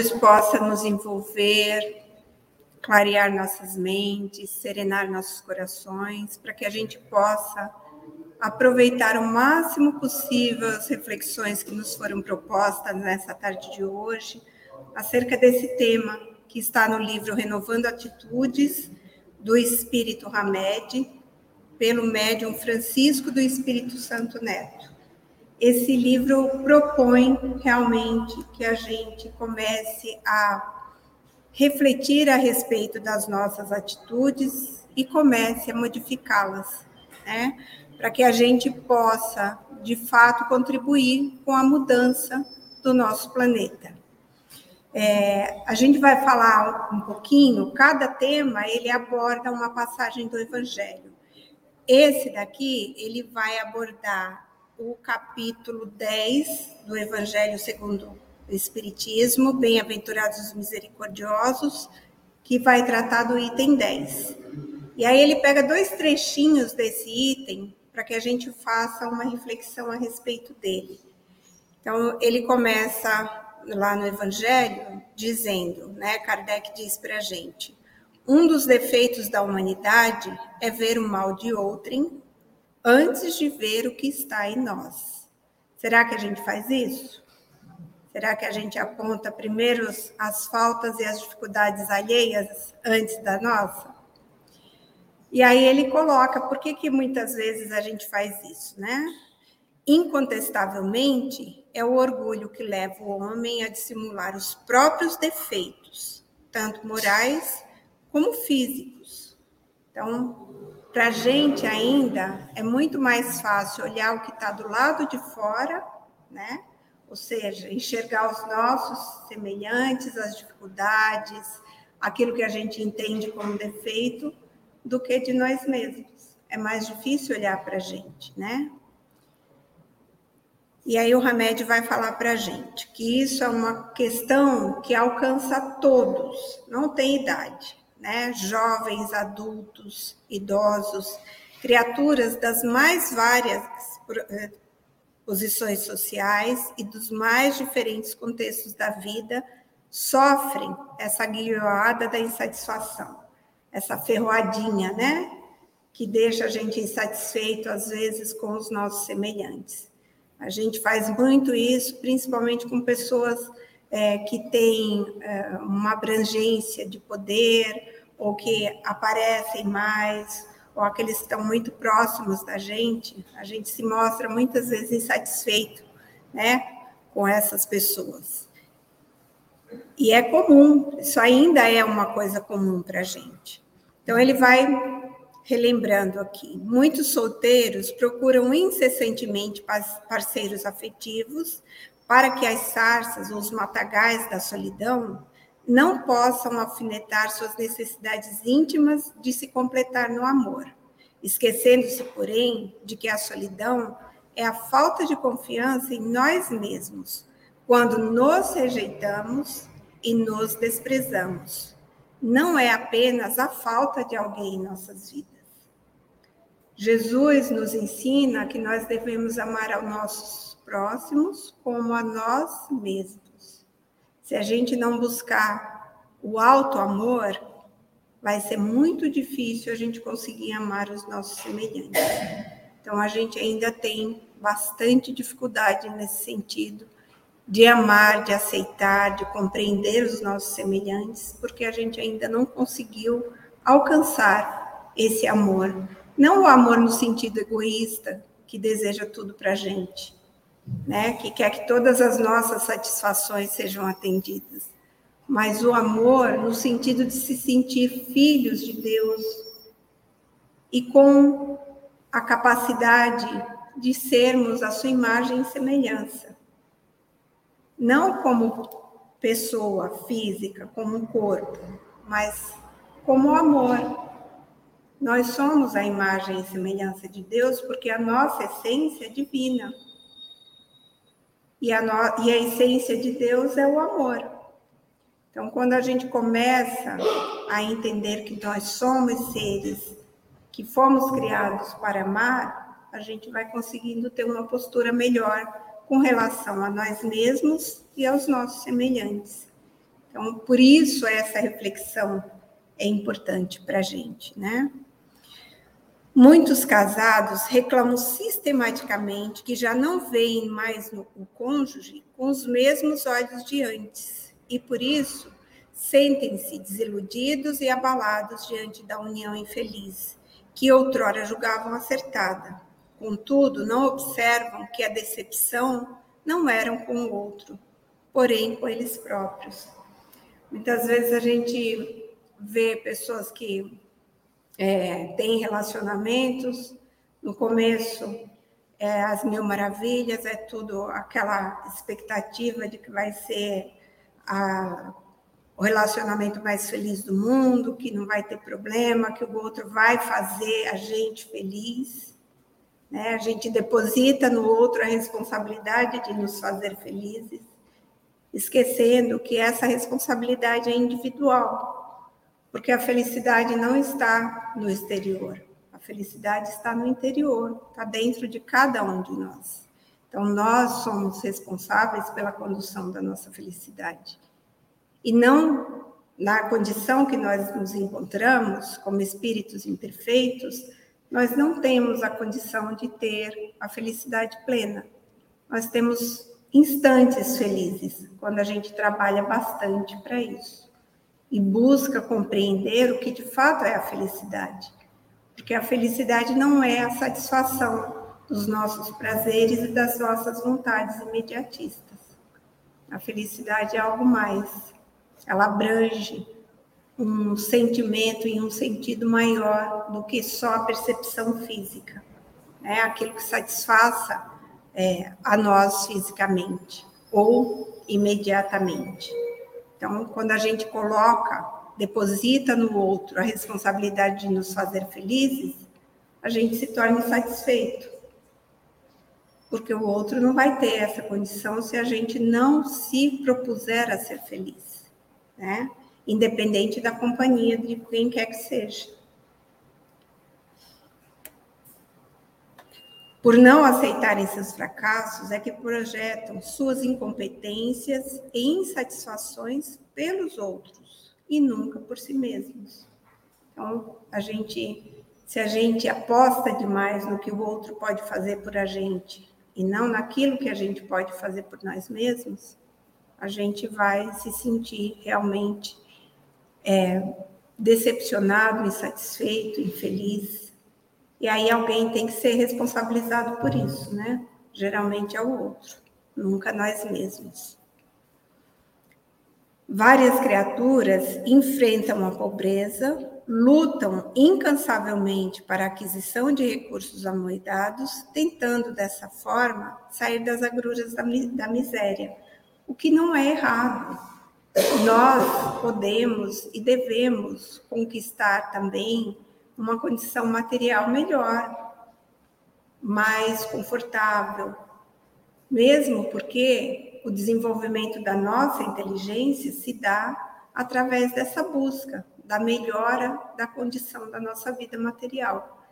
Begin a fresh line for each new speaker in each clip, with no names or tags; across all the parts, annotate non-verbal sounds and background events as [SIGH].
Jesus possa nos envolver, clarear nossas mentes, serenar nossos corações, para que a gente possa aproveitar o máximo possível as reflexões que nos foram propostas nessa tarde de hoje acerca desse tema que está no livro Renovando Atitudes do Espírito Hamed, pelo médium Francisco do Espírito Santo Neto. Esse livro propõe realmente que a gente comece a refletir a respeito das nossas atitudes e comece a modificá-las, né? para que a gente possa, de fato, contribuir com a mudança do nosso planeta. É, a gente vai falar um pouquinho, cada tema ele aborda uma passagem do Evangelho. Esse daqui, ele vai abordar o capítulo 10 do Evangelho segundo o Espiritismo, Bem-aventurados os misericordiosos, que vai tratar do item 10. E aí ele pega dois trechinhos desse item para que a gente faça uma reflexão a respeito dele. Então, ele começa lá no Evangelho dizendo, né, Kardec diz para a gente, um dos defeitos da humanidade é ver o mal de outrem antes de ver o que está em nós. Será que a gente faz isso? Será que a gente aponta primeiro as faltas e as dificuldades alheias antes da nossa? E aí ele coloca por que, que muitas vezes a gente faz isso, né? Incontestavelmente, é o orgulho que leva o homem a dissimular os próprios defeitos, tanto morais como físicos. Então, para a gente ainda é muito mais fácil olhar o que está do lado de fora, né? Ou seja, enxergar os nossos semelhantes, as dificuldades, aquilo que a gente entende como defeito, do que de nós mesmos. É mais difícil olhar para a gente, né? E aí o Hamed vai falar para a gente que isso é uma questão que alcança todos, não tem idade, né? Jovens, adultos, idosos, criaturas das mais várias eh, posições sociais e dos mais diferentes contextos da vida sofrem essa guioada da insatisfação essa ferroadinha, né? Que deixa a gente insatisfeito, às vezes, com os nossos semelhantes. A gente faz muito isso, principalmente com pessoas é, que têm é, uma abrangência de poder, ou que aparecem mais, ou aqueles que estão muito próximos da gente. A gente se mostra muitas vezes insatisfeito, né? Com essas pessoas. E é comum, isso ainda é uma coisa comum para a gente. Então, ele vai relembrando aqui: muitos solteiros procuram incessantemente parceiros afetivos para que as sarças ou os matagais da solidão não possam alfinetar suas necessidades íntimas de se completar no amor, esquecendo-se, porém, de que a solidão é a falta de confiança em nós mesmos, quando nos rejeitamos e nos desprezamos não é apenas a falta de alguém em nossas vidas. Jesus nos ensina que nós devemos amar aos nossos próximos como a nós mesmos. Se a gente não buscar o alto amor, vai ser muito difícil a gente conseguir amar os nossos semelhantes. Então a gente ainda tem bastante dificuldade nesse sentido de amar, de aceitar, de compreender os nossos semelhantes, porque a gente ainda não conseguiu alcançar esse amor. Não o amor no sentido egoísta, que deseja tudo para a gente, né? que quer que todas as nossas satisfações sejam atendidas, mas o amor no sentido de se sentir filhos de Deus e com a capacidade de sermos a sua imagem e semelhança não como pessoa física, como um corpo, mas como amor. Nós somos a imagem e semelhança de Deus porque a nossa essência é divina. E a, no... e a essência de Deus é o amor. Então, quando a gente começa a entender que nós somos seres que fomos criados para amar, a gente vai conseguindo ter uma postura melhor com relação a nós mesmos e aos nossos semelhantes. Então, por isso essa reflexão é importante para a gente, né? Muitos casados reclamam sistematicamente que já não veem mais no, o cônjuge com os mesmos olhos de antes e, por isso, sentem-se desiludidos e abalados diante da união infeliz, que outrora julgavam acertada. Contudo, não observam que a decepção não era com o outro, porém com eles próprios. Muitas vezes a gente vê pessoas que é, têm relacionamentos, no começo é, as mil maravilhas, é tudo aquela expectativa de que vai ser a, o relacionamento mais feliz do mundo, que não vai ter problema, que o outro vai fazer a gente feliz. Né? A gente deposita no outro a responsabilidade de nos fazer felizes esquecendo que essa responsabilidade é individual, porque a felicidade não está no exterior, a felicidade está no interior, está dentro de cada um de nós. Então, nós somos responsáveis pela condução da nossa felicidade. E não na condição que nós nos encontramos, como espíritos imperfeitos, nós não temos a condição de ter a felicidade plena. Nós temos instantes felizes, quando a gente trabalha bastante para isso e busca compreender o que de fato é a felicidade. Porque a felicidade não é a satisfação dos nossos prazeres e das nossas vontades imediatistas. A felicidade é algo mais. Ela abrange um sentimento e um sentido maior do que só a percepção física. É aquilo que satisfaça é, a nós fisicamente ou imediatamente. Então, quando a gente coloca, deposita no outro a responsabilidade de nos fazer felizes, a gente se torna insatisfeito. Porque o outro não vai ter essa condição se a gente não se propuser a ser feliz, né? Independente da companhia de quem quer que seja. Por não aceitarem seus fracassos, é que projetam suas incompetências e insatisfações pelos outros e nunca por si mesmos. Então, a gente, se a gente aposta demais no que o outro pode fazer por a gente e não naquilo que a gente pode fazer por nós mesmos, a gente vai se sentir realmente é, decepcionado, insatisfeito, infeliz e aí alguém tem que ser responsabilizado por isso, né? Geralmente é o outro, nunca nós mesmos. Várias criaturas enfrentam a pobreza, lutam incansavelmente para a aquisição de recursos amoedados, tentando dessa forma sair das agruras da, da miséria, o que não é errado. Nós podemos e devemos conquistar também uma condição material melhor, mais confortável, mesmo porque o desenvolvimento da nossa inteligência se dá através dessa busca da melhora da condição da nossa vida material.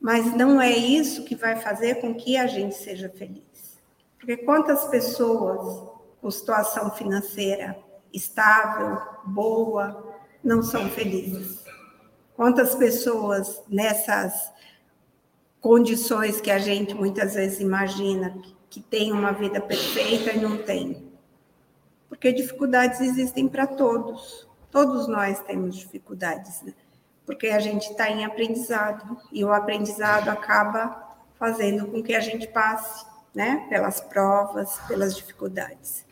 Mas não é isso que vai fazer com que a gente seja feliz. Porque quantas pessoas com situação financeira estável, boa, não são felizes? Quantas pessoas nessas condições que a gente muitas vezes imagina que tem uma vida perfeita e não tem? Porque dificuldades existem para todos. Todos nós temos dificuldades, né? porque a gente está em aprendizado e o aprendizado acaba fazendo com que a gente passe, né, pelas provas, pelas dificuldades.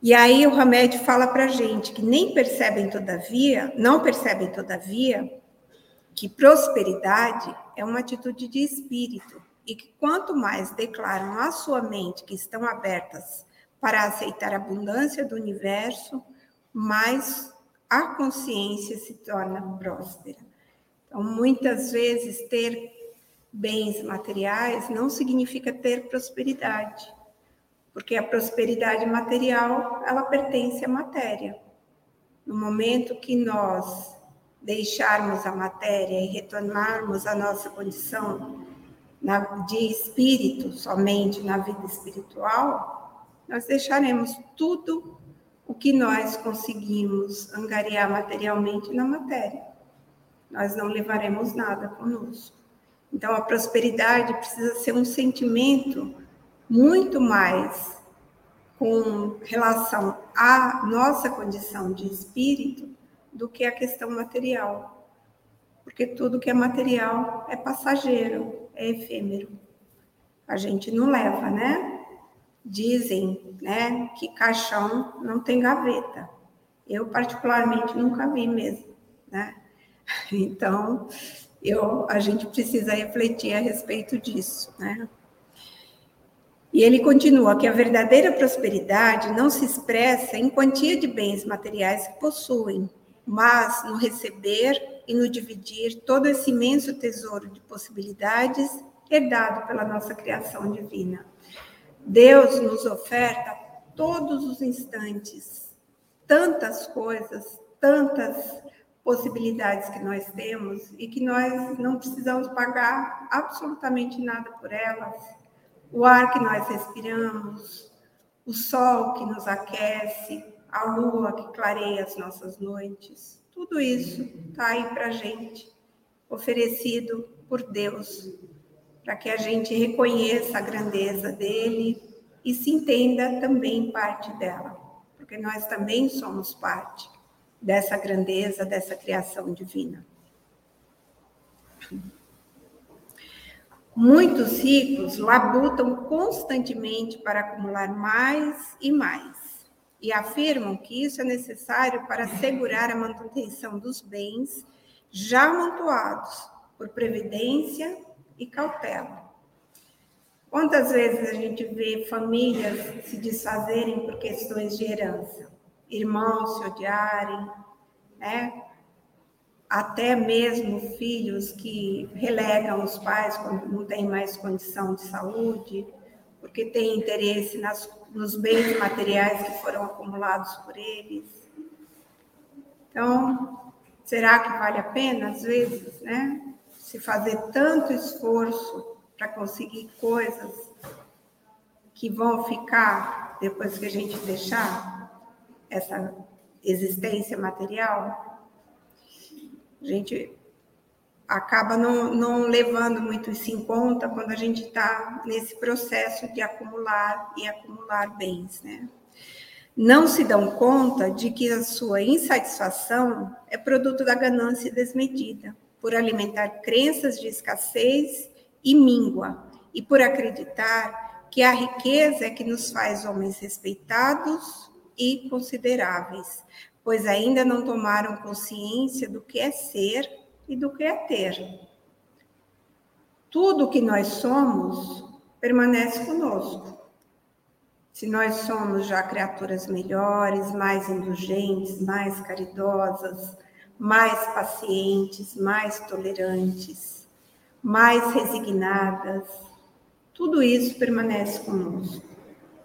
E aí o Hamed fala para a gente que nem percebem todavia, não percebem todavia, que prosperidade é uma atitude de espírito e que quanto mais declaram à sua mente que estão abertas para aceitar a abundância do universo, mais a consciência se torna próspera. Então, muitas vezes, ter bens materiais não significa ter prosperidade porque a prosperidade material, ela pertence à matéria. No momento que nós deixarmos a matéria e retornarmos à nossa condição de espírito, somente na vida espiritual, nós deixaremos tudo o que nós conseguimos angariar materialmente na matéria. Nós não levaremos nada conosco. Então, a prosperidade precisa ser um sentimento muito mais com relação à nossa condição de espírito do que a questão material. Porque tudo que é material é passageiro, é efêmero. A gente não leva, né? Dizem, né, que caixão não tem gaveta. Eu particularmente nunca vi mesmo, né? [LAUGHS] Então, eu, a gente precisa refletir a respeito disso, né? E ele continua que a verdadeira prosperidade não se expressa em quantia de bens materiais que possuem, mas no receber e no dividir todo esse imenso tesouro de possibilidades herdado pela nossa criação divina. Deus nos oferta todos os instantes tantas coisas, tantas possibilidades que nós temos e que nós não precisamos pagar absolutamente nada por elas. O ar que nós respiramos, o sol que nos aquece, a lua que clareia as nossas noites, tudo isso está aí para a gente, oferecido por Deus, para que a gente reconheça a grandeza dele e se entenda também parte dela, porque nós também somos parte dessa grandeza, dessa criação divina. Muitos ricos labutam constantemente para acumular mais e mais, e afirmam que isso é necessário para assegurar a manutenção dos bens já amontoados por previdência e cautela. Quantas vezes a gente vê famílias se desfazerem por questões de herança? irmãos se odiarem, né? Até mesmo filhos que relegam os pais quando não têm mais condição de saúde, porque têm interesse nas, nos bens materiais que foram acumulados por eles. Então, será que vale a pena, às vezes, né? Se fazer tanto esforço para conseguir coisas que vão ficar depois que a gente deixar? essa existência material, a gente acaba não, não levando muito isso em conta quando a gente está nesse processo de acumular e acumular bens, né? Não se dão conta de que a sua insatisfação é produto da ganância desmedida, por alimentar crenças de escassez e míngua, e por acreditar que a riqueza é que nos faz homens respeitados e consideráveis, pois ainda não tomaram consciência do que é ser e do que é ter. Tudo que nós somos permanece conosco. Se nós somos já criaturas melhores, mais indulgentes, mais caridosas, mais pacientes, mais tolerantes, mais resignadas, tudo isso permanece conosco.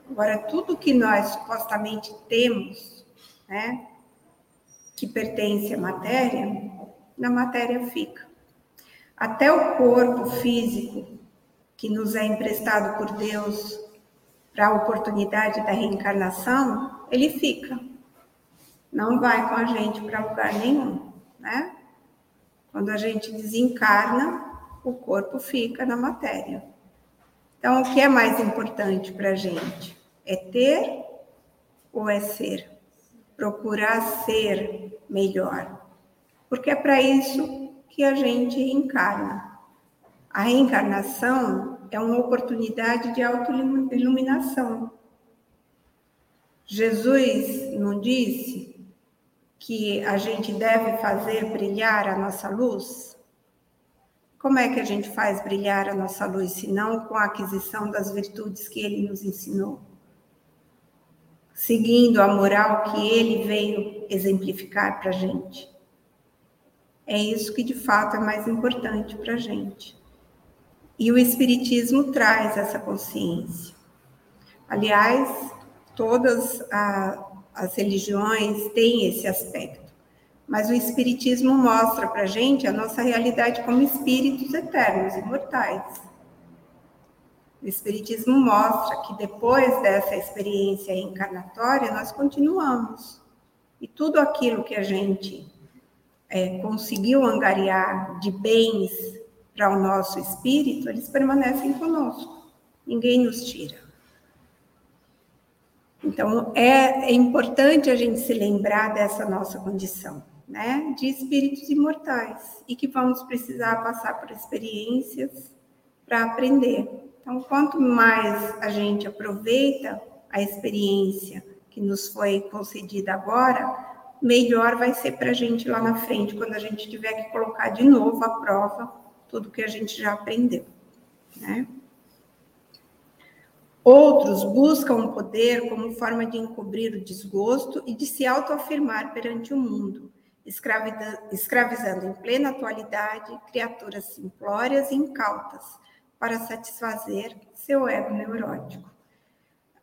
Agora, tudo que nós supostamente temos, né, que pertence à matéria, na matéria fica. Até o corpo físico que nos é emprestado por Deus para a oportunidade da reencarnação, ele fica. Não vai com a gente para lugar nenhum, né? Quando a gente desencarna, o corpo fica na matéria. Então, o que é mais importante para a gente? É ter ou é ser? Procurar ser melhor. Porque é para isso que a gente reencarna. A reencarnação é uma oportunidade de autoiluminação. Jesus não disse que a gente deve fazer brilhar a nossa luz? Como é que a gente faz brilhar a nossa luz, se não com a aquisição das virtudes que ele nos ensinou? Seguindo a moral que ele veio exemplificar para a gente. É isso que de fato é mais importante para a gente. E o Espiritismo traz essa consciência. Aliás, todas a, as religiões têm esse aspecto, mas o Espiritismo mostra para a gente a nossa realidade como espíritos eternos, imortais. O Espiritismo mostra que depois dessa experiência encarnatória, nós continuamos. E tudo aquilo que a gente é, conseguiu angariar de bens para o nosso espírito, eles permanecem conosco. Ninguém nos tira. Então, é, é importante a gente se lembrar dessa nossa condição, né? De espíritos imortais e que vamos precisar passar por experiências para aprender. Então, quanto mais a gente aproveita a experiência que nos foi concedida agora, melhor vai ser para a gente lá na frente, quando a gente tiver que colocar de novo à prova tudo que a gente já aprendeu, né? Outros buscam o poder como forma de encobrir o desgosto e de se autoafirmar perante o mundo, escravizando em plena atualidade criaturas simplórias e incautas para satisfazer seu ego neurótico.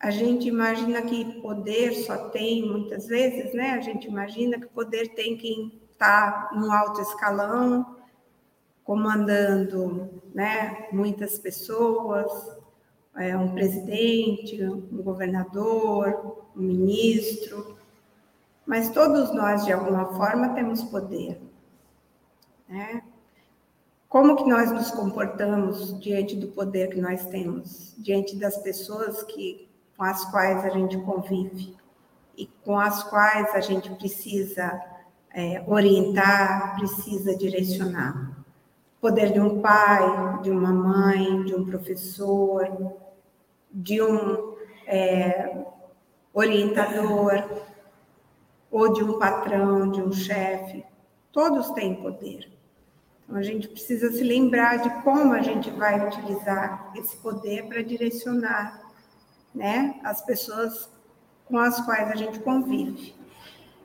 A gente imagina que poder só tem, muitas vezes, né? A gente imagina que poder tem quem está no alto escalão, comandando né, muitas pessoas, é, um presidente, um governador, um ministro, mas todos nós, de alguma forma, temos poder. Né? Como que nós nos comportamos diante do poder que nós temos, diante das pessoas que, com as quais a gente convive e com as quais a gente precisa é, orientar, precisa direcionar? poder de um pai, de uma mãe, de um professor, de um é, orientador, ou de um patrão, de um chefe. Todos têm poder. Então, a gente precisa se lembrar de como a gente vai utilizar esse poder para direcionar né, as pessoas com as quais a gente convive.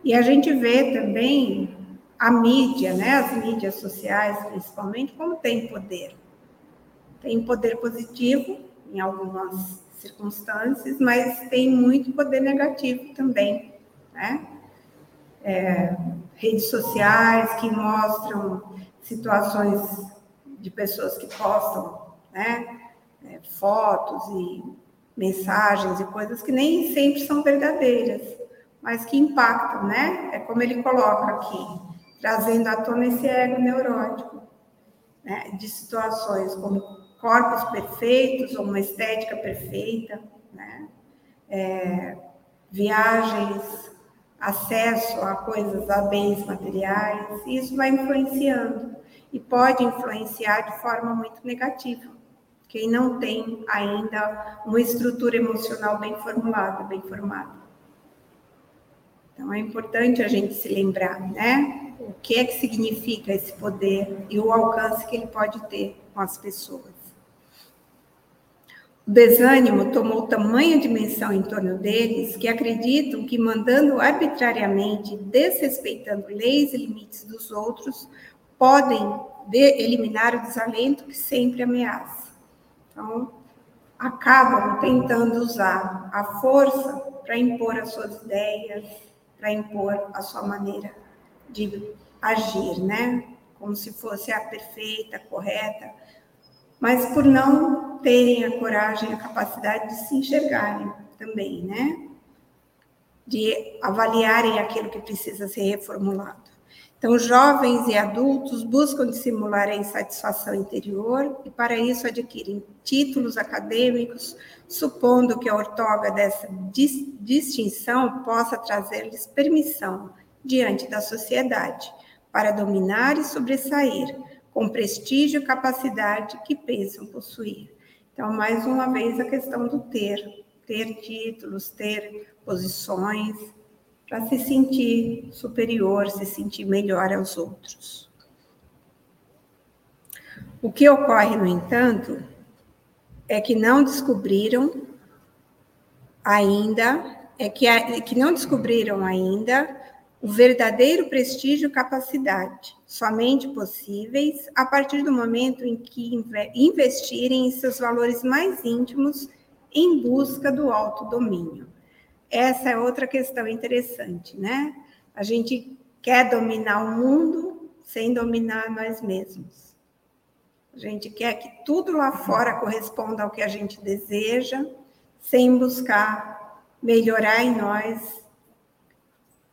E a gente vê também a mídia, né, as mídias sociais principalmente, como tem poder. Tem poder positivo em algumas circunstâncias, mas tem muito poder negativo também, né? É, redes sociais que mostram situações de pessoas que postam, né, é, fotos e mensagens e coisas que nem sempre são verdadeiras, mas que impactam, né? É como ele coloca aqui, trazendo à tona esse ego neurótico, né, de situações como corpos perfeitos ou uma estética perfeita, né, é, viagens, acesso a coisas, a bens materiais, isso vai influenciando e pode influenciar de forma muito negativa. Quem não tem ainda uma estrutura emocional bem formulada, bem formada. Então é importante a gente se lembrar, né? o que é que significa esse poder e o alcance que ele pode ter com as pessoas. O desânimo tomou tamanha dimensão em torno deles que acreditam que mandando arbitrariamente, desrespeitando leis e limites dos outros, podem eliminar o desalento que sempre ameaça. Então, acabam tentando usar a força para impor as suas ideias, para impor a sua maneira de agir, né? Como se fosse a perfeita, correta, mas por não terem a coragem, a capacidade de se enxergarem também, né? De avaliarem aquilo que precisa ser reformulado. Então, jovens e adultos buscam dissimular a insatisfação interior e, para isso, adquirem títulos acadêmicos, supondo que a ortoga dessa distinção possa trazer-lhes permissão diante da sociedade, para dominar e sobressair, com prestígio e capacidade que pensam possuir. Então, mais uma vez, a questão do ter, ter títulos, ter posições, para se sentir superior, se sentir melhor aos outros. O que ocorre, no entanto, é que não descobriram ainda, é que, que não descobriram ainda o verdadeiro prestígio e capacidade, somente possíveis a partir do momento em que investirem em seus valores mais íntimos em busca do autodomínio. Essa é outra questão interessante, né? A gente quer dominar o mundo sem dominar nós mesmos. A gente quer que tudo lá fora corresponda ao que a gente deseja, sem buscar melhorar em nós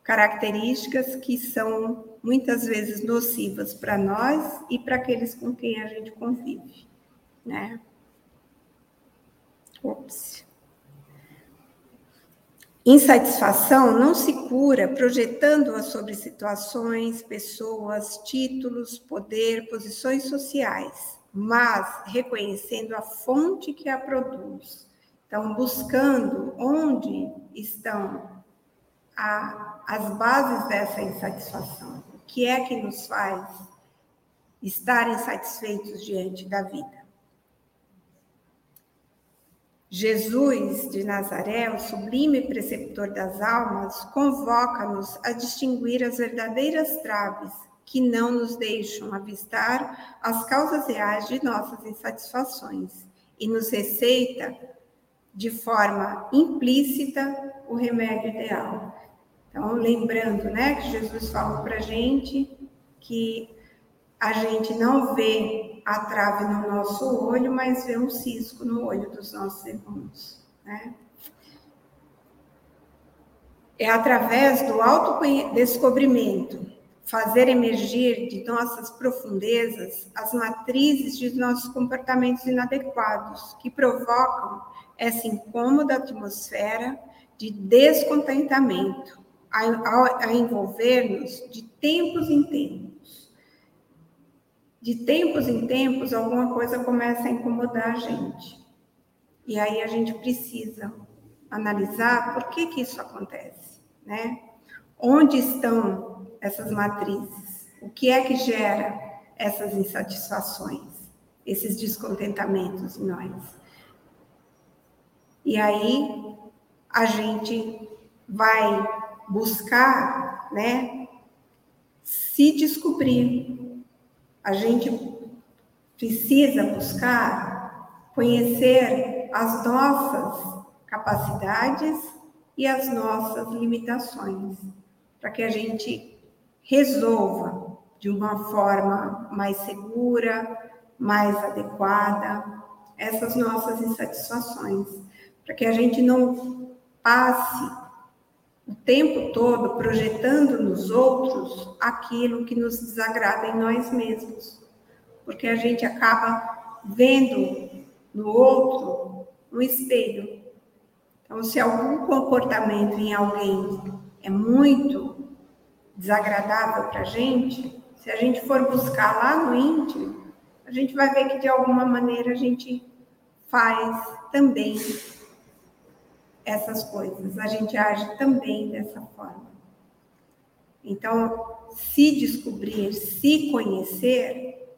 características que são muitas vezes nocivas para nós e para aqueles com quem a gente convive, né? Ops. Insatisfação não se cura projetando-a sobre situações, pessoas, títulos, poder, posições sociais, mas reconhecendo a fonte que a produz. Então, buscando onde estão a, as bases dessa insatisfação. O que é que nos faz estar insatisfeitos diante da vida? Jesus de Nazaré, o sublime preceptor das almas, convoca-nos a distinguir as verdadeiras traves que não nos deixam avistar as causas reais de nossas insatisfações e nos receita de forma implícita o remédio ideal. Então, lembrando, né, que Jesus falou para gente que a gente não vê a trave no nosso olho, mas vê um cisco no olho dos nossos irmãos, né? É através do autodescobrimento, fazer emergir de nossas profundezas as matrizes de nossos comportamentos inadequados, que provocam essa incômoda atmosfera de descontentamento, a, a envolver-nos de tempos em tempos. De tempos em tempos, alguma coisa começa a incomodar a gente. E aí a gente precisa analisar por que, que isso acontece, né? Onde estão essas matrizes? O que é que gera essas insatisfações, esses descontentamentos em nós? E aí a gente vai buscar, né, se descobrir. A gente precisa buscar conhecer as nossas capacidades e as nossas limitações, para que a gente resolva de uma forma mais segura, mais adequada, essas nossas insatisfações, para que a gente não passe o tempo todo projetando nos outros aquilo que nos desagrada em nós mesmos. Porque a gente acaba vendo no outro um espelho. Então, se algum comportamento em alguém é muito desagradável para a gente, se a gente for buscar lá no íntimo, a gente vai ver que de alguma maneira a gente faz também essas coisas, a gente age também dessa forma. Então, se descobrir, se conhecer,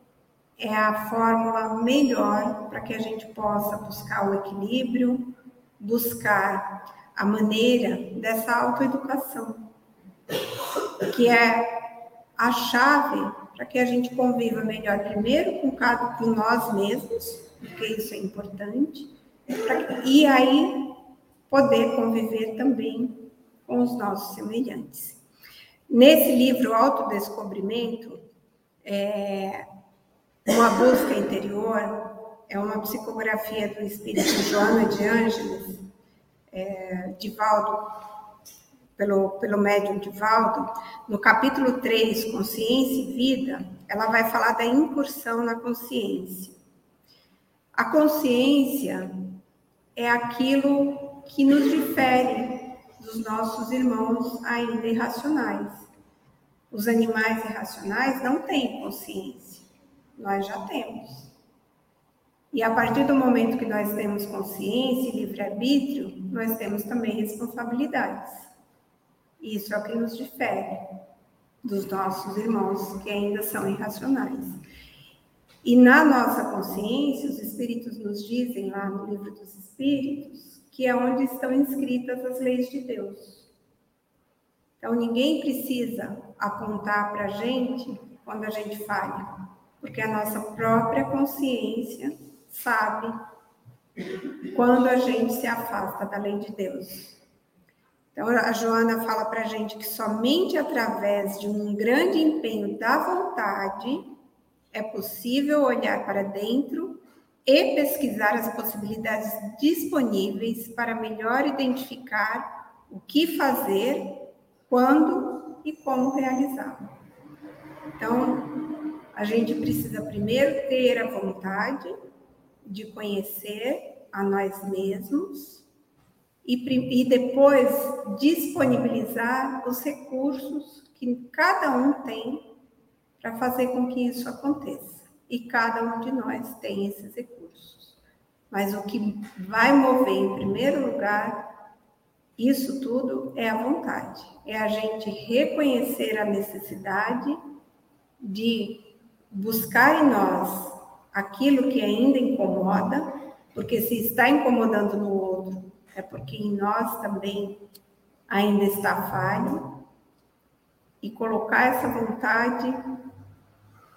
é a fórmula melhor para que a gente possa buscar o equilíbrio, buscar a maneira dessa autoeducação, que é a chave para que a gente conviva melhor, primeiro com, cada, com nós mesmos, porque isso é importante, e aí poder conviver também com os nossos semelhantes. Nesse livro, Autodescobrimento, é uma busca interior, é uma psicografia do espírito Joana de Ângeles, é, Divaldo, pelo, pelo médium Divaldo, no capítulo 3, Consciência e Vida, ela vai falar da incursão na consciência. A consciência é aquilo que nos difere dos nossos irmãos ainda irracionais. Os animais irracionais não têm consciência, nós já temos. E a partir do momento que nós temos consciência e livre-arbítrio, nós temos também responsabilidades. Isso é o que nos difere dos nossos irmãos que ainda são irracionais. E na nossa consciência, os espíritos nos dizem lá no livro dos espíritos que é onde estão inscritas as leis de Deus. Então, ninguém precisa apontar para a gente quando a gente falha, porque a nossa própria consciência sabe quando a gente se afasta da lei de Deus. Então, a Joana fala para a gente que somente através de um grande empenho da vontade é possível olhar para dentro e pesquisar as possibilidades disponíveis para melhor identificar o que fazer, quando e como realizá-lo. Então, a gente precisa primeiro ter a vontade de conhecer a nós mesmos e, e depois disponibilizar os recursos que cada um tem para fazer com que isso aconteça. E cada um de nós tem esses recursos. Mas o que vai mover em primeiro lugar isso tudo é a vontade. É a gente reconhecer a necessidade de buscar em nós aquilo que ainda incomoda, porque se está incomodando no outro, é porque em nós também ainda está falho, e colocar essa vontade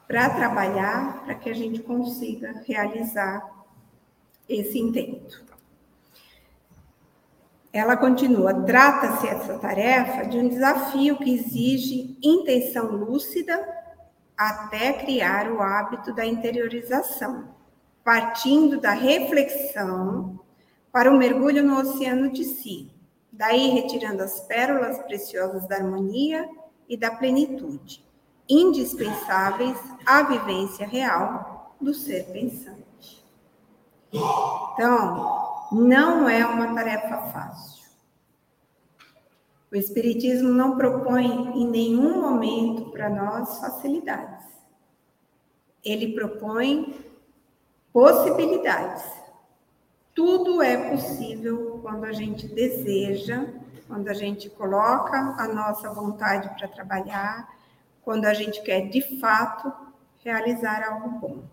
para trabalhar, para que a gente consiga realizar esse intento. Ela continua: trata-se essa tarefa de um desafio que exige intenção lúcida até criar o hábito da interiorização, partindo da reflexão para o mergulho no oceano de si, daí retirando as pérolas preciosas da harmonia e da plenitude, indispensáveis à vivência real do ser pensante. Então, não é uma tarefa fácil. O Espiritismo não propõe em nenhum momento para nós facilidades. Ele propõe possibilidades. Tudo é possível quando a gente deseja quando a gente coloca a nossa vontade para trabalhar, quando a gente quer de fato realizar algo bom.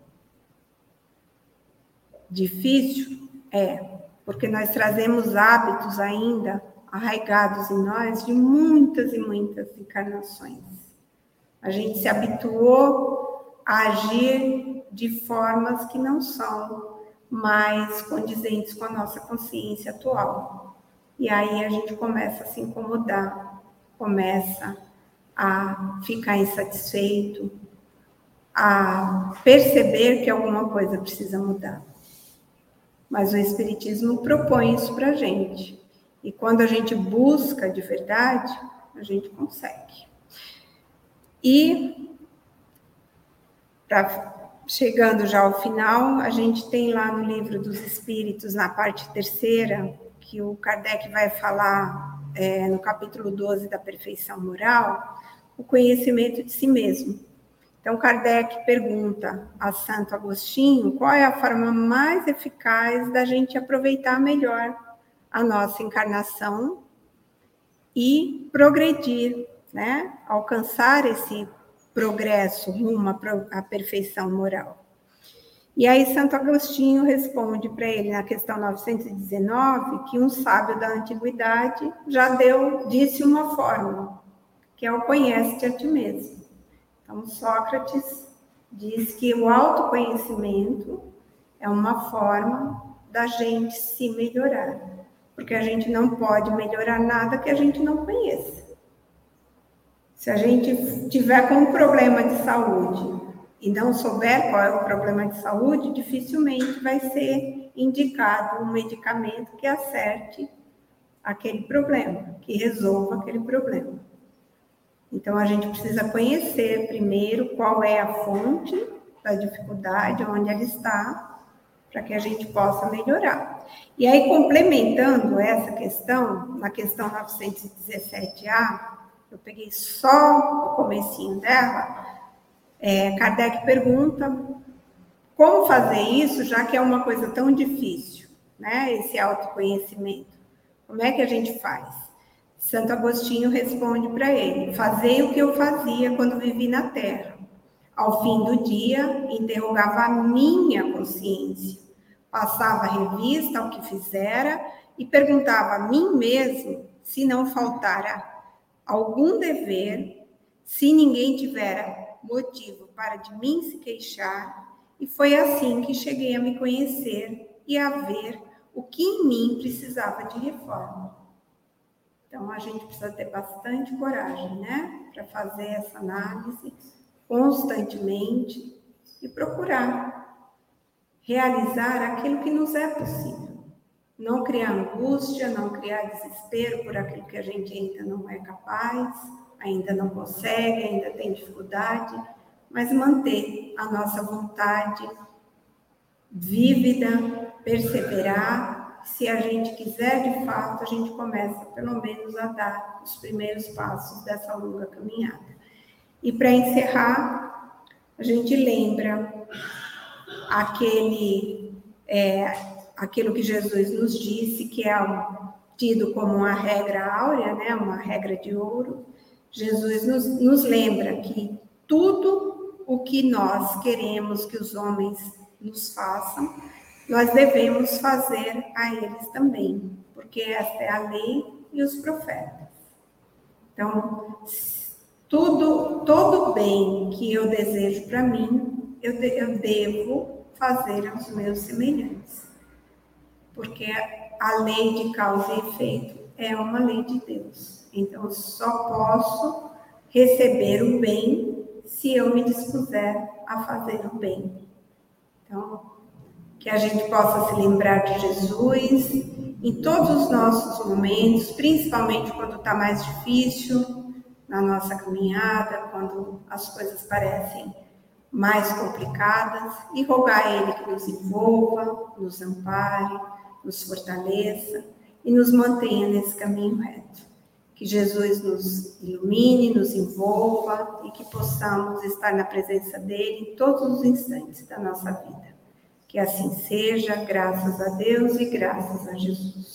Difícil? É, porque nós trazemos hábitos ainda arraigados em nós de muitas e muitas encarnações. A gente se habituou a agir de formas que não são mais condizentes com a nossa consciência atual. E aí a gente começa a se incomodar, começa a ficar insatisfeito, a perceber que alguma coisa precisa mudar. Mas o Espiritismo propõe isso para a gente. E quando a gente busca de verdade, a gente consegue. E, pra, chegando já ao final, a gente tem lá no Livro dos Espíritos, na parte terceira, que o Kardec vai falar é, no capítulo 12 da perfeição moral, o conhecimento de si mesmo. Então, Kardec pergunta a Santo Agostinho qual é a forma mais eficaz da gente aproveitar melhor a nossa encarnação e progredir, né? alcançar esse progresso rumo à perfeição moral. E aí Santo Agostinho responde para ele na questão 919 que um sábio da antiguidade já deu, disse uma fórmula, que é o conhece-te a ti mesmo. Então Sócrates diz que o autoconhecimento é uma forma da gente se melhorar, porque a gente não pode melhorar nada que a gente não conheça. Se a gente tiver com um problema de saúde e não souber qual é o problema de saúde, dificilmente vai ser indicado um medicamento que acerte aquele problema, que resolva aquele problema. Então, a gente precisa conhecer primeiro qual é a fonte da dificuldade, onde ela está, para que a gente possa melhorar. E aí, complementando essa questão, na questão 917A, eu peguei só o comecinho dela, é, Kardec pergunta como fazer isso, já que é uma coisa tão difícil, né? Esse autoconhecimento. Como é que a gente faz? Santo Agostinho responde para ele: Fazei o que eu fazia quando vivi na terra. Ao fim do dia, interrogava a minha consciência, passava revista ao que fizera e perguntava a mim mesmo se não faltara algum dever, se ninguém tivera motivo para de mim se queixar, e foi assim que cheguei a me conhecer e a ver o que em mim precisava de reforma. Então a gente precisa ter bastante coragem, né, para fazer essa análise constantemente e procurar realizar aquilo que nos é possível. Não criar angústia, não criar desespero por aquilo que a gente ainda não é capaz, ainda não consegue, ainda tem dificuldade, mas manter a nossa vontade vívida, perseverar. Se a gente quiser de fato, a gente começa pelo menos a dar os primeiros passos dessa longa caminhada. E para encerrar, a gente lembra aquele é, aquilo que Jesus nos disse, que é tido como uma regra áurea, né, uma regra de ouro. Jesus nos, nos lembra que tudo o que nós queremos que os homens nos façam, nós devemos fazer a eles também, porque esta é a lei e os profetas. Então, tudo, todo bem que eu desejo para mim, eu, de, eu devo fazer aos meus semelhantes. Porque a lei de causa e efeito é uma lei de Deus. Então, só posso receber o bem se eu me dispuser a fazer o bem. Então, que a gente possa se lembrar de Jesus em todos os nossos momentos, principalmente quando está mais difícil na nossa caminhada, quando as coisas parecem mais complicadas, e rogar a Ele que nos envolva, nos ampare, nos fortaleça e nos mantenha nesse caminho reto. Que Jesus nos ilumine, nos envolva e que possamos estar na presença dele em todos os instantes da nossa vida. Que assim seja, graças a Deus e graças a Jesus.